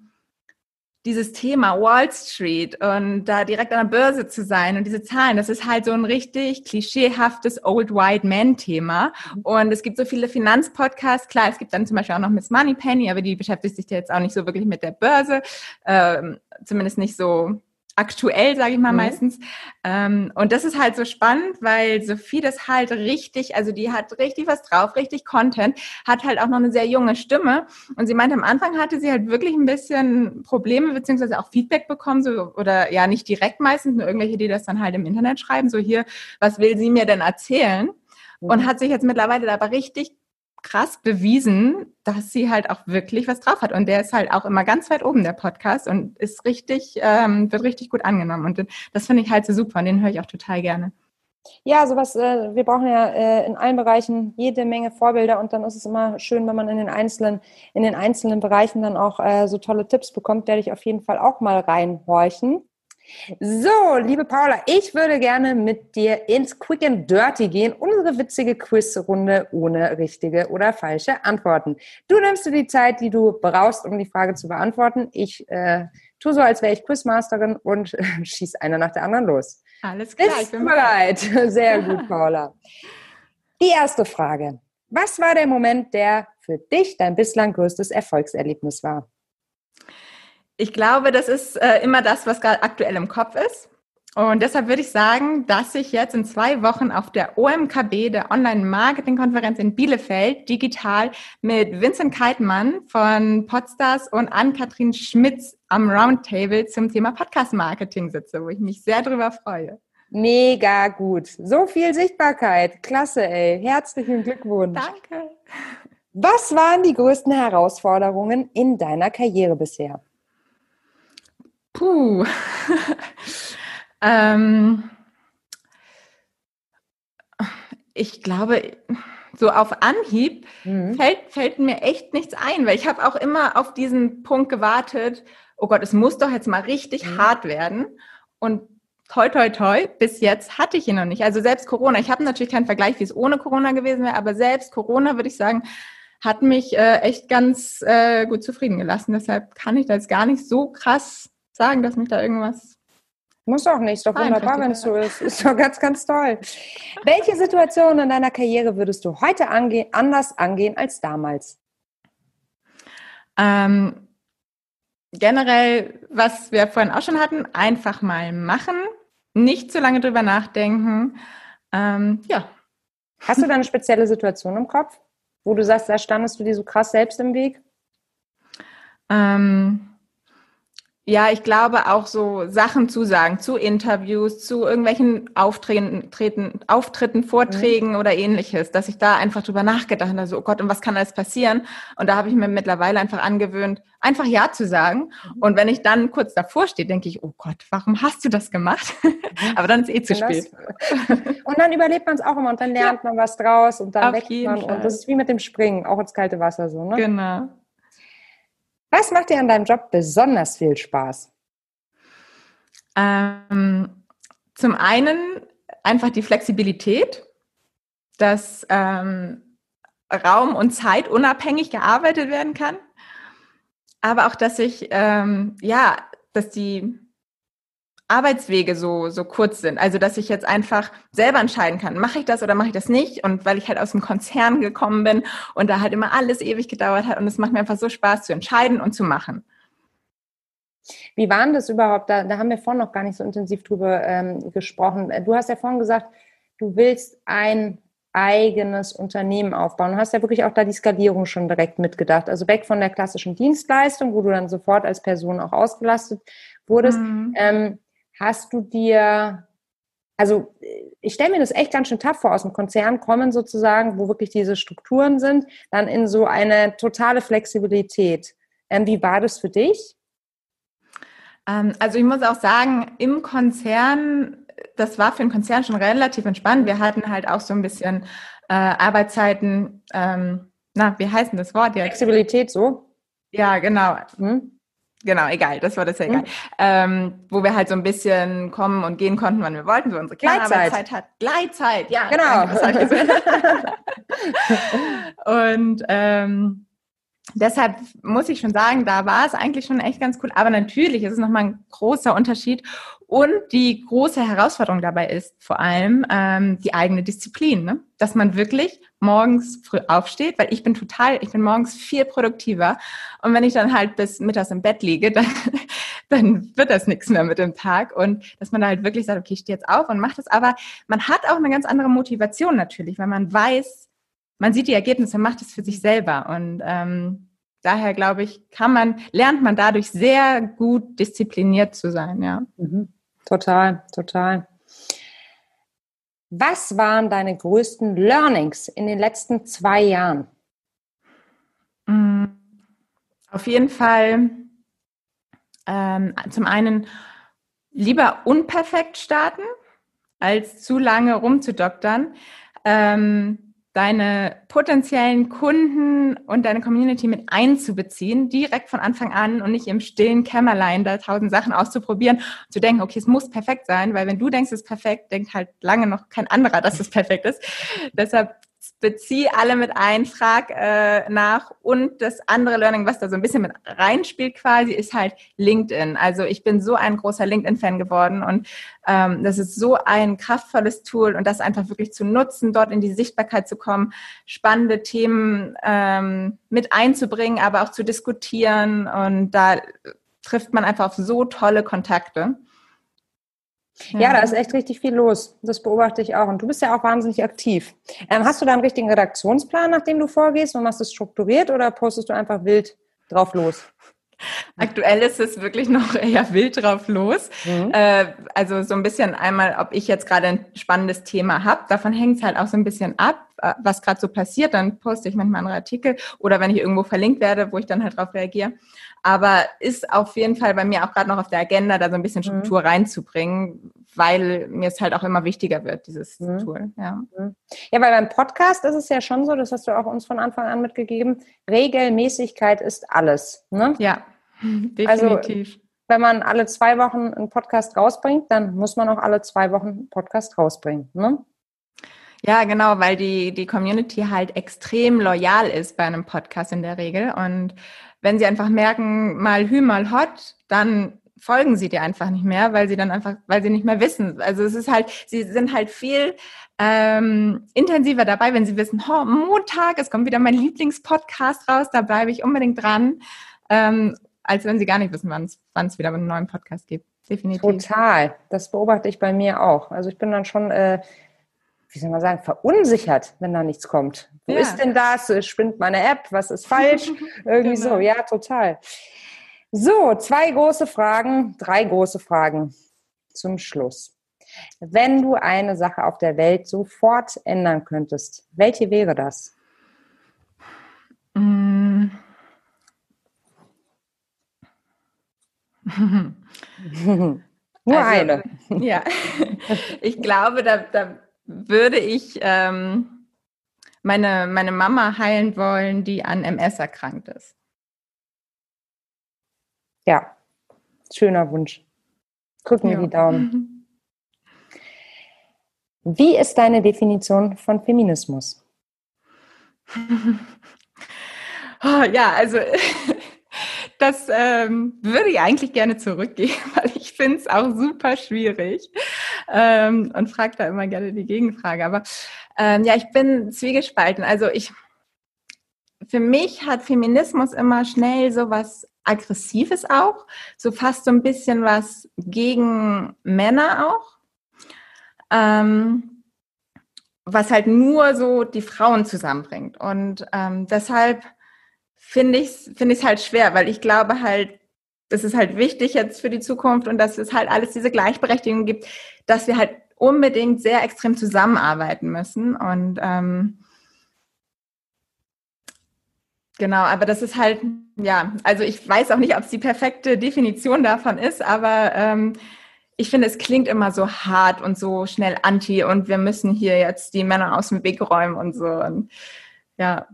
dieses Thema Wall Street und da direkt an der Börse zu sein und diese Zahlen, das ist halt so ein richtig klischeehaftes Old White Man Thema. Mhm. Und es gibt so viele Finanzpodcasts. Klar, es gibt dann zum Beispiel auch noch Miss Money Penny, aber die beschäftigt sich ja jetzt auch nicht so wirklich mit der Börse, ähm, zumindest nicht so aktuell, sage ich mal mhm. meistens. Ähm, und das ist halt so spannend, weil Sophie das halt richtig, also die hat richtig was drauf, richtig Content, hat halt auch noch eine sehr junge Stimme. Und sie meinte, am Anfang hatte sie halt wirklich ein bisschen Probleme, beziehungsweise auch Feedback bekommen, so, oder ja, nicht direkt meistens, nur irgendwelche, die das dann halt im Internet schreiben, so hier, was will sie mir denn erzählen? Mhm. Und hat sich jetzt mittlerweile aber richtig krass bewiesen, dass sie halt auch wirklich was drauf hat. Und der ist halt auch immer ganz weit oben, der Podcast, und ist richtig, ähm, wird richtig gut angenommen. Und das finde ich halt so super und den höre ich auch total gerne. Ja, sowas, äh, wir brauchen ja äh, in allen Bereichen jede Menge Vorbilder und dann ist es immer schön, wenn man in den einzelnen, in den einzelnen Bereichen dann auch äh, so tolle Tipps bekommt, werde ich auf jeden Fall auch mal reinhorchen. So, liebe Paula, ich würde gerne mit dir ins Quick and Dirty gehen, unsere witzige Quizrunde ohne richtige oder falsche Antworten. Du nimmst dir die Zeit, die du brauchst, um die Frage zu beantworten. Ich äh, tue so, als wäre ich Quizmasterin und äh, schieß einer nach der anderen los. Alles klar, Bist ich bin bereit. Sehr gut, Paula. Die erste Frage. Was war der Moment, der für dich dein bislang größtes Erfolgserlebnis war? Ich glaube, das ist äh, immer das, was gerade aktuell im Kopf ist. Und deshalb würde ich sagen, dass ich jetzt in zwei Wochen auf der OMKB, der Online-Marketing-Konferenz in Bielefeld, digital mit Vincent Keitmann von Podstars und Ann-Kathrin Schmitz am Roundtable zum Thema Podcast-Marketing sitze, wo ich mich sehr drüber freue. Mega gut. So viel Sichtbarkeit. Klasse, ey. Herzlichen Glückwunsch. Danke. Was waren die größten Herausforderungen in deiner Karriere bisher? Puh. ähm, ich glaube, so auf Anhieb mhm. fällt, fällt mir echt nichts ein, weil ich habe auch immer auf diesen Punkt gewartet, oh Gott, es muss doch jetzt mal richtig mhm. hart werden. Und toi, toi, toi, bis jetzt hatte ich ihn noch nicht. Also selbst Corona, ich habe natürlich keinen Vergleich, wie es ohne Corona gewesen wäre, aber selbst Corona, würde ich sagen, hat mich äh, echt ganz äh, gut zufrieden gelassen. Deshalb kann ich da jetzt gar nicht so krass sagen, dass mich da irgendwas. Muss auch nicht, ist doch wunderbar, wenn es so ist. Ist doch ganz, ganz toll. Welche Situation in deiner Karriere würdest du heute ange anders angehen als damals? Ähm, generell, was wir vorhin auch schon hatten, einfach mal machen, nicht zu lange drüber nachdenken. Ähm, ja. Hast du da eine spezielle Situation im Kopf, wo du sagst, da standest du dir so krass selbst im Weg? Ähm, ja, ich glaube auch so Sachen zu sagen, zu Interviews, zu irgendwelchen Auftreten, Treten, Auftritten, Vorträgen mhm. oder ähnliches, dass ich da einfach drüber nachgedacht habe, so, oh Gott, und was kann alles passieren? Und da habe ich mir mittlerweile einfach angewöhnt, einfach Ja zu sagen. Mhm. Und wenn ich dann kurz davor stehe, denke ich, oh Gott, warum hast du das gemacht? Mhm. Aber dann ist eh zu spät. und dann überlebt man es auch immer und dann lernt ja. man was draus und dann wächst man. Fall. Und das ist wie mit dem Springen, auch ins kalte Wasser so, ne? Genau. Was macht dir an deinem Job besonders viel Spaß? Ähm, zum einen einfach die Flexibilität, dass ähm, Raum und Zeit unabhängig gearbeitet werden kann, aber auch, dass ich ähm, ja, dass die Arbeitswege so, so kurz sind. Also, dass ich jetzt einfach selber entscheiden kann, mache ich das oder mache ich das nicht? Und weil ich halt aus dem Konzern gekommen bin und da halt immer alles ewig gedauert hat und es macht mir einfach so Spaß zu entscheiden und zu machen. Wie waren das überhaupt? Da, da haben wir vorhin noch gar nicht so intensiv drüber ähm, gesprochen. Du hast ja vorhin gesagt, du willst ein eigenes Unternehmen aufbauen. Du hast ja wirklich auch da die Skalierung schon direkt mitgedacht. Also weg von der klassischen Dienstleistung, wo du dann sofort als Person auch ausgelastet wurdest. Mhm. Ähm, hast du dir, also ich stelle mir das echt ganz schön tough vor, aus dem Konzern kommen sozusagen, wo wirklich diese Strukturen sind, dann in so eine totale Flexibilität. Ähm, wie war das für dich? Ähm, also ich muss auch sagen, im Konzern, das war für den Konzern schon relativ entspannt. Wir hatten halt auch so ein bisschen äh, Arbeitszeiten, ähm, na, wie heißt denn das Wort jetzt? Flexibilität so? Ja, genau. Hm? Genau, egal, das war das ja egal. Mhm. Ähm, wo wir halt so ein bisschen kommen und gehen konnten, wann wir wollten, so unsere Kernarbeitszeit hat. Gleitzeit, ja. Genau. Danke, und ähm, deshalb muss ich schon sagen, da war es eigentlich schon echt ganz cool. Aber natürlich ist es nochmal ein großer Unterschied. Und die große Herausforderung dabei ist vor allem ähm, die eigene Disziplin, ne? dass man wirklich morgens früh aufsteht, weil ich bin total, ich bin morgens viel produktiver. Und wenn ich dann halt bis mittags im Bett liege, dann, dann wird das nichts mehr mit dem Tag. Und dass man da halt wirklich sagt, okay, ich stehe jetzt auf und mache das. Aber man hat auch eine ganz andere Motivation natürlich, weil man weiß, man sieht die Ergebnisse, macht es für sich selber. Und ähm, daher glaube ich, kann man, lernt man dadurch sehr gut diszipliniert zu sein, ja. Mhm. Total, total. Was waren deine größten Learnings in den letzten zwei Jahren? Mm, auf jeden Fall ähm, zum einen lieber unperfekt starten, als zu lange rumzudoktern. Ähm, deine potenziellen Kunden und deine Community mit einzubeziehen, direkt von Anfang an und nicht im stillen Kämmerlein da tausend Sachen auszuprobieren zu denken, okay, es muss perfekt sein, weil wenn du denkst, es ist perfekt, denkt halt lange noch kein anderer, dass es perfekt ist. Deshalb bezieh alle mit ein, frag äh, nach. Und das andere Learning, was da so ein bisschen mit reinspielt quasi, ist halt LinkedIn. Also ich bin so ein großer LinkedIn-Fan geworden und ähm, das ist so ein kraftvolles Tool und das einfach wirklich zu nutzen, dort in die Sichtbarkeit zu kommen, spannende Themen ähm, mit einzubringen, aber auch zu diskutieren und da trifft man einfach auf so tolle Kontakte. Ja. ja, da ist echt richtig viel los. Das beobachte ich auch. Und du bist ja auch wahnsinnig aktiv. Ähm, hast du da einen richtigen Redaktionsplan, nach dem du vorgehst und machst es strukturiert oder postest du einfach wild drauf los? Aktuell ist es wirklich noch eher wild drauf los. Mhm. Äh, also so ein bisschen einmal, ob ich jetzt gerade ein spannendes Thema habe. Davon hängt es halt auch so ein bisschen ab, äh, was gerade so passiert. Dann poste ich manchmal andere Artikel oder wenn ich irgendwo verlinkt werde, wo ich dann halt drauf reagiere. Aber ist auf jeden Fall bei mir auch gerade noch auf der Agenda, da so ein bisschen mhm. Struktur mhm. reinzubringen, weil mir es halt auch immer wichtiger wird, dieses mhm. Tool. Ja. Mhm. ja, weil beim Podcast ist es ja schon so, das hast du auch uns von Anfang an mitgegeben, Regelmäßigkeit ist alles. Ne? Ja, also, definitiv. Also, wenn man alle zwei Wochen einen Podcast rausbringt, dann muss man auch alle zwei Wochen einen Podcast rausbringen. Ne? Ja, genau, weil die, die Community halt extrem loyal ist bei einem Podcast in der Regel. Und wenn sie einfach merken, mal hü, mal hot, dann folgen sie dir einfach nicht mehr, weil sie dann einfach, weil sie nicht mehr wissen. Also es ist halt, sie sind halt viel ähm, intensiver dabei, wenn sie wissen, oh, Montag, es kommt wieder mein Lieblingspodcast raus, da bleibe ich unbedingt dran, ähm, als wenn sie gar nicht wissen, wann es wieder einen neuen Podcast gibt. Definitiv. Total. Das beobachte ich bei mir auch. Also ich bin dann schon äh, wie soll man sagen, verunsichert, wenn da nichts kommt. Wo ja. ist denn das? Spinnt meine App? Was ist falsch? Irgendwie genau. so, ja, total. So, zwei große Fragen, drei große Fragen zum Schluss. Wenn du eine Sache auf der Welt sofort ändern könntest, welche wäre das? Mm. Nur also, eine. Ja, ich glaube, da, da würde ich ähm, meine, meine Mama heilen wollen, die an MS erkrankt ist. Ja, schöner Wunsch. Drücken wir ja. die Daumen. Wie ist deine Definition von Feminismus? oh, ja, also das ähm, würde ich eigentlich gerne zurückgeben, weil ich finde es auch super schwierig ähm, und frage da immer gerne die Gegenfrage. Aber ähm, ja, ich bin zwiegespalten. Also ich, für mich hat Feminismus immer schnell so was Aggressives auch, so fast so ein bisschen was gegen Männer auch, ähm, was halt nur so die Frauen zusammenbringt. Und ähm, deshalb finde ich es finde ich halt schwer, weil ich glaube halt, das ist halt wichtig jetzt für die Zukunft und dass es halt alles diese Gleichberechtigung gibt, dass wir halt unbedingt sehr extrem zusammenarbeiten müssen und ähm, Genau, aber das ist halt, ja, also ich weiß auch nicht, ob es die perfekte Definition davon ist, aber ähm, ich finde, es klingt immer so hart und so schnell anti und wir müssen hier jetzt die Männer aus dem Weg räumen und so. Und, ja.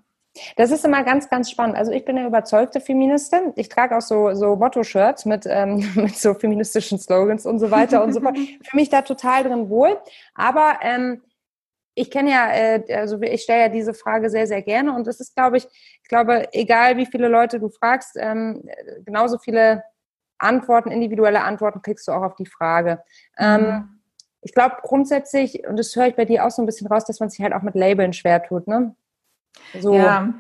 Das ist immer ganz, ganz spannend. Also ich bin eine überzeugte Feministin. Ich trage auch so, so Motto-Shirts mit, ähm, mit so feministischen Slogans und so weiter und so fort. Für mich da total drin wohl. Aber ähm, ich kenne ja, äh, also ich stelle ja diese Frage sehr, sehr gerne und es ist, glaube ich, ich glaube, egal wie viele Leute du fragst, ähm, genauso viele Antworten, individuelle Antworten kriegst du auch auf die Frage. Ähm, mhm. ich glaube grundsätzlich, und das höre ich bei dir auch so ein bisschen raus, dass man sich halt auch mit Labeln schwer tut, ne? So, ja,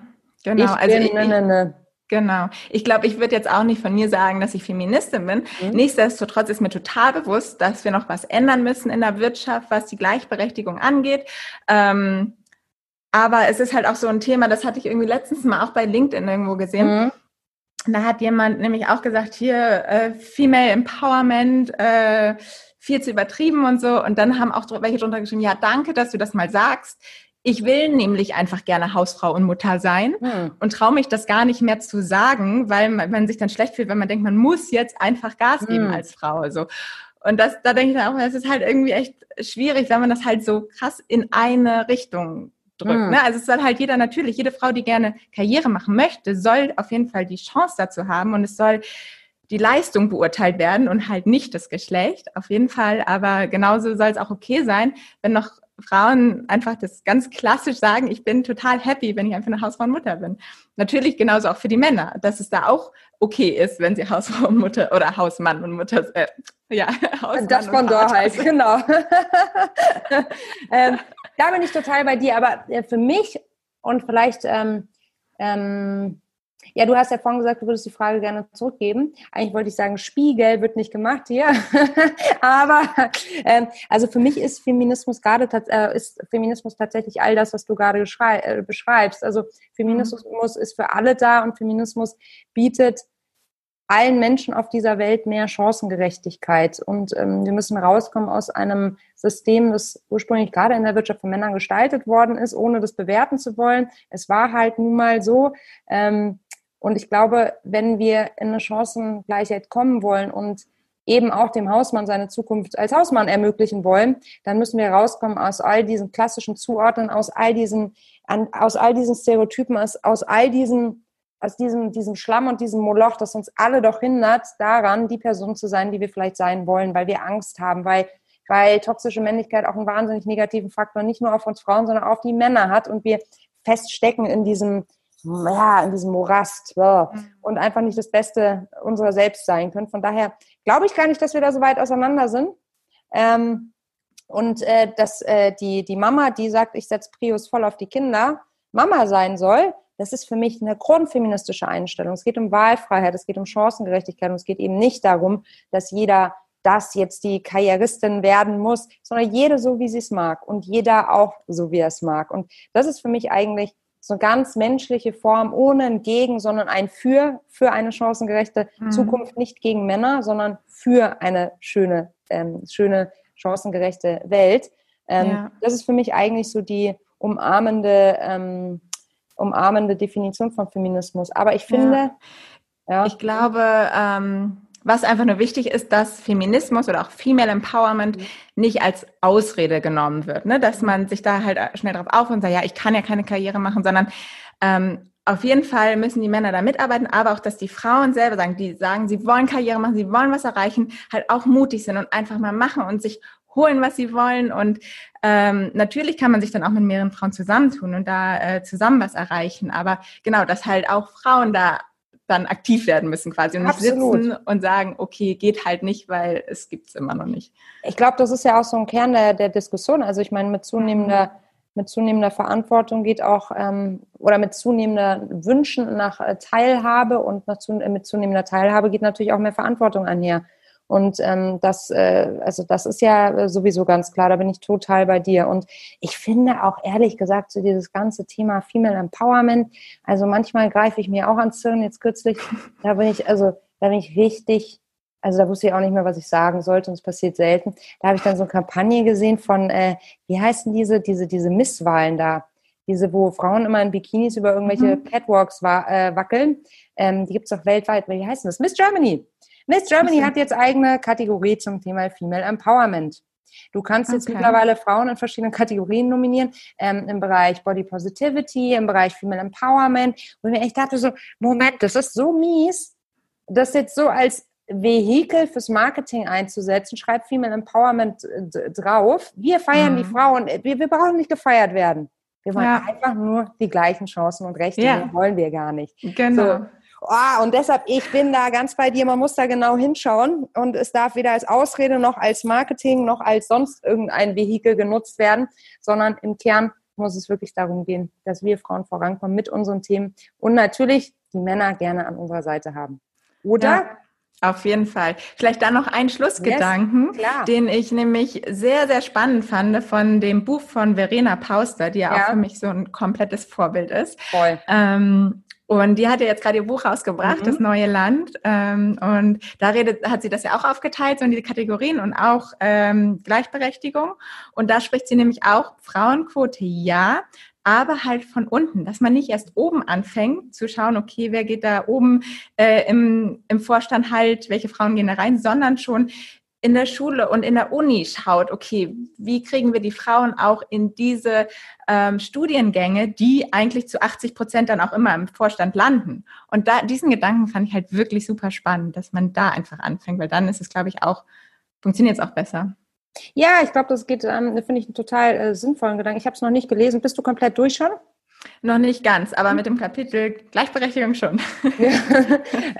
genau. Ich also bin, ich, ne, ne, ne. Genau. Ich glaube, ich würde jetzt auch nicht von mir sagen, dass ich Feministin bin. Mhm. Nichtsdestotrotz ist mir total bewusst, dass wir noch was ändern müssen in der Wirtschaft, was die Gleichberechtigung angeht. Ähm, aber es ist halt auch so ein Thema, das hatte ich irgendwie letztens mal auch bei LinkedIn irgendwo gesehen. Mhm. Da hat jemand nämlich auch gesagt, hier äh, Female Empowerment, äh, viel zu übertrieben und so. Und dann haben auch welche drunter geschrieben, ja, danke, dass du das mal sagst. Ich will nämlich einfach gerne Hausfrau und Mutter sein hm. und traue mich das gar nicht mehr zu sagen, weil man, man, sich dann schlecht fühlt, wenn man denkt, man muss jetzt einfach Gas geben hm. als Frau. So. Und das, da denke ich dann auch, das ist halt irgendwie echt schwierig, wenn man das halt so krass in eine Richtung drückt. Hm. Ne? Also es soll halt jeder natürlich, jede Frau, die gerne Karriere machen möchte, soll auf jeden Fall die Chance dazu haben und es soll die Leistung beurteilt werden und halt nicht das Geschlecht, auf jeden Fall. Aber genauso soll es auch okay sein, wenn noch Frauen einfach das ganz klassisch sagen, ich bin total happy, wenn ich einfach eine Hausfrau und Mutter bin. Natürlich genauso auch für die Männer, dass es da auch okay ist, wenn sie Hausfrau und Mutter oder Hausmann und Mutter, äh, ja, Hausmann Das von da heißt, genau. ähm, da bin ich total bei dir, aber äh, für mich und vielleicht ähm, ähm, ja, du hast ja vorhin gesagt, du würdest die Frage gerne zurückgeben. Eigentlich wollte ich sagen, Spiegel wird nicht gemacht hier. Aber ähm, also für mich ist Feminismus gerade äh, ist Feminismus tatsächlich all das, was du gerade äh, beschreibst. Also Feminismus mhm. ist für alle da und Feminismus bietet allen Menschen auf dieser Welt mehr Chancengerechtigkeit. Und ähm, wir müssen rauskommen aus einem System, das ursprünglich gerade in der Wirtschaft von Männern gestaltet worden ist, ohne das bewerten zu wollen. Es war halt nun mal so. Ähm, und ich glaube, wenn wir in eine Chancengleichheit kommen wollen und eben auch dem Hausmann seine Zukunft als Hausmann ermöglichen wollen, dann müssen wir rauskommen aus all diesen klassischen Zuordnen, aus all diesen, an, aus all diesen Stereotypen, aus, aus all diesen, aus diesem, diesem Schlamm und diesem Moloch, das uns alle doch hindert, daran, die Person zu sein, die wir vielleicht sein wollen, weil wir Angst haben, weil, weil toxische Männlichkeit auch einen wahnsinnig negativen Faktor nicht nur auf uns Frauen, sondern auch auf die Männer hat und wir feststecken in diesem, ja, in diesem Morast ja, mhm. und einfach nicht das Beste unserer selbst sein können. Von daher glaube ich gar nicht, dass wir da so weit auseinander sind. Ähm, und äh, dass äh, die, die Mama, die sagt, ich setze Prius voll auf die Kinder, Mama sein soll, das ist für mich eine grundfeministische Einstellung. Es geht um Wahlfreiheit, es geht um Chancengerechtigkeit und es geht eben nicht darum, dass jeder das jetzt die Karrieristin werden muss, sondern jede so, wie sie es mag und jeder auch so, wie er es mag. Und das ist für mich eigentlich so eine ganz menschliche Form, ohne ein Gegen, sondern ein Für, für eine chancengerechte mhm. Zukunft, nicht gegen Männer, sondern für eine schöne, ähm, schöne, chancengerechte Welt. Ähm, ja. Das ist für mich eigentlich so die umarmende, ähm, umarmende Definition von Feminismus. Aber ich finde, ja. ja. Ich glaube, ähm, was einfach nur wichtig ist, dass Feminismus oder auch Female Empowerment mhm. nicht als Ausrede genommen wird, ne? dass man sich da halt schnell drauf auf und sagt, ja, ich kann ja keine Karriere machen, sondern ähm, auf jeden Fall müssen die Männer da mitarbeiten, aber auch, dass die Frauen selber sagen, die sagen, sie wollen Karriere machen, sie wollen was erreichen, halt auch mutig sind und einfach mal machen und sich holen, was sie wollen. Und ähm, natürlich kann man sich dann auch mit mehreren Frauen zusammentun und da äh, zusammen was erreichen. Aber genau, dass halt auch Frauen da dann aktiv werden müssen quasi und nicht sitzen und sagen, okay, geht halt nicht, weil es gibt es immer noch nicht. Ich glaube, das ist ja auch so ein Kern der, der Diskussion. Also ich meine, mit zunehmender, mit zunehmender Verantwortung geht auch, ähm, oder mit zunehmender Wünschen nach äh, Teilhabe und nach, mit zunehmender Teilhabe geht natürlich auch mehr Verantwortung einher. Und ähm, das, äh, also das ist ja sowieso ganz klar, da bin ich total bei dir. Und ich finde auch ehrlich gesagt, so dieses ganze Thema Female Empowerment, also manchmal greife ich mir auch ans Hirn, jetzt kürzlich, da bin ich, also da bin ich richtig, also da wusste ich auch nicht mehr, was ich sagen sollte und es passiert selten. Da habe ich dann so eine Kampagne gesehen von, äh, wie heißen diese, diese, diese Misswahlen da? Diese, wo Frauen immer in Bikinis über irgendwelche mhm. Catwalks wa äh, wackeln. Ähm, die gibt es auch weltweit. Wie heißen das? Miss Germany. Miss Germany hat jetzt eigene Kategorie zum Thema Female Empowerment. Du kannst jetzt okay. mittlerweile Frauen in verschiedenen Kategorien nominieren, ähm, im Bereich Body Positivity, im Bereich Female Empowerment. Und ich dachte so, Moment, das ist so mies, das jetzt so als Vehikel fürs Marketing einzusetzen, schreibt Female Empowerment äh, drauf. Wir feiern mhm. die Frauen, wir, wir brauchen nicht gefeiert werden. Wir wollen ja. einfach nur die gleichen Chancen und Rechte, ja. wollen wir gar nicht. Genau. So. Oh, und deshalb, ich bin da ganz bei dir, man muss da genau hinschauen und es darf weder als Ausrede noch als Marketing noch als sonst irgendein Vehikel genutzt werden, sondern im Kern muss es wirklich darum gehen, dass wir Frauen vorankommen mit unseren Themen und natürlich die Männer gerne an unserer Seite haben. Oder? Ja. Auf jeden Fall. Vielleicht dann noch ein Schlussgedanken, yes, den ich nämlich sehr, sehr spannend fand von dem Buch von Verena Pauster, die ja, ja. auch für mich so ein komplettes Vorbild ist. Voll. Ähm, und die hat ja jetzt gerade ihr Buch rausgebracht, mhm. Das neue Land. Ähm, und da redet, hat sie das ja auch aufgeteilt, so in die Kategorien und auch ähm, Gleichberechtigung. Und da spricht sie nämlich auch Frauenquote ja, aber halt von unten, dass man nicht erst oben anfängt zu schauen, okay, wer geht da oben äh, im, im Vorstand halt, welche Frauen gehen da rein, sondern schon in der Schule und in der Uni schaut, okay, wie kriegen wir die Frauen auch in diese ähm, Studiengänge, die eigentlich zu 80 Prozent dann auch immer im Vorstand landen. Und da, diesen Gedanken fand ich halt wirklich super spannend, dass man da einfach anfängt, weil dann ist es, glaube ich, auch, funktioniert es auch besser. Ja, ich glaube, das geht, ähm, finde ich einen total äh, sinnvollen Gedanken. Ich habe es noch nicht gelesen. Bist du komplett durch schon? Noch nicht ganz, aber mit dem Kapitel Gleichberechtigung schon. Ja.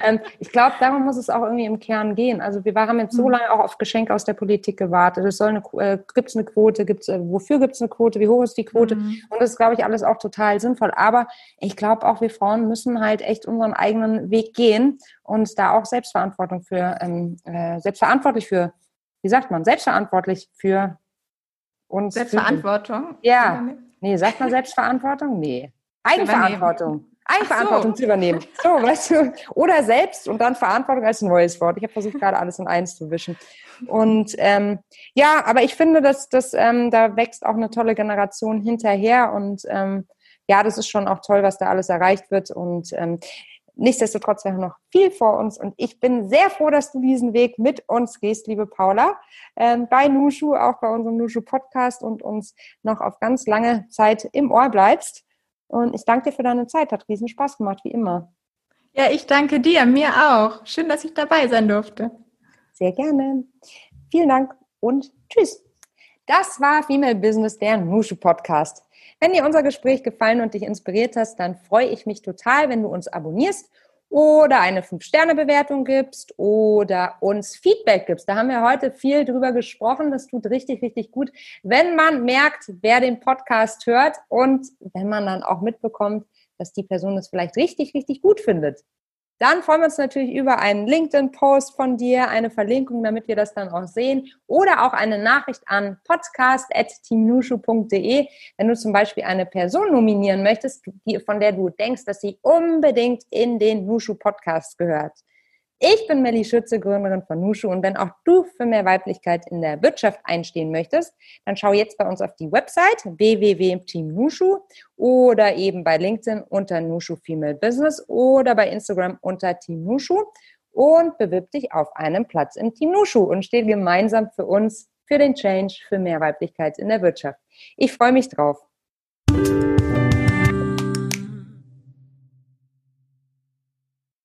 ähm, ich glaube, darum muss es auch irgendwie im Kern gehen. Also wir haben jetzt so hm. lange auch auf Geschenke aus der Politik gewartet. Es soll eine, äh, gibt es eine Quote, gibt's, äh, wofür gibt es eine Quote, wie hoch ist die Quote? Mhm. Und das ist, glaube ich, alles auch total sinnvoll. Aber ich glaube auch, wir Frauen müssen halt echt unseren eigenen Weg gehen und da auch Selbstverantwortung für, ähm, äh, selbstverantwortlich für, wie sagt man, selbstverantwortlich für uns. Selbstverantwortung? Für, ja. Nee, sagt man Selbstverantwortung? Nee. Eigenverantwortung. Eigenverantwortung so. zu übernehmen. So, weißt du, oder selbst und dann Verantwortung als neues Wort. Ich habe versucht, gerade alles in eins zu wischen. Und ähm, ja, aber ich finde, dass, dass ähm, da wächst auch eine tolle Generation hinterher und ähm, ja, das ist schon auch toll, was da alles erreicht wird. Und ähm, Nichtsdestotrotz haben wir noch viel vor uns und ich bin sehr froh, dass du diesen Weg mit uns gehst, liebe Paula, ähm, bei Nushu, auch bei unserem Nushu Podcast und uns noch auf ganz lange Zeit im Ohr bleibst. Und ich danke dir für deine Zeit, hat riesen Spaß gemacht, wie immer. Ja, ich danke dir, mir auch. Schön, dass ich dabei sein durfte. Sehr gerne. Vielen Dank und tschüss. Das war Female Business, der Nushu Podcast. Wenn dir unser Gespräch gefallen und dich inspiriert hast, dann freue ich mich total, wenn du uns abonnierst oder eine 5-Sterne-Bewertung gibst oder uns Feedback gibst. Da haben wir heute viel drüber gesprochen. Das tut richtig, richtig gut, wenn man merkt, wer den Podcast hört und wenn man dann auch mitbekommt, dass die Person es vielleicht richtig, richtig gut findet. Dann freuen wir uns natürlich über einen LinkedIn-Post von dir, eine Verlinkung, damit wir das dann auch sehen oder auch eine Nachricht an podcast.teamnushu.de, wenn du zum Beispiel eine Person nominieren möchtest, die, von der du denkst, dass sie unbedingt in den Nushu-Podcast gehört. Ich bin Melly Schütze, Gründerin von Nushu und wenn auch du für mehr Weiblichkeit in der Wirtschaft einstehen möchtest, dann schau jetzt bei uns auf die Website www.teamnushu oder eben bei LinkedIn unter Nushu Female Business oder bei Instagram unter Team Nushu und bewirb dich auf einen Platz im Team Nushu und steh gemeinsam für uns für den Change für mehr Weiblichkeit in der Wirtschaft. Ich freue mich drauf.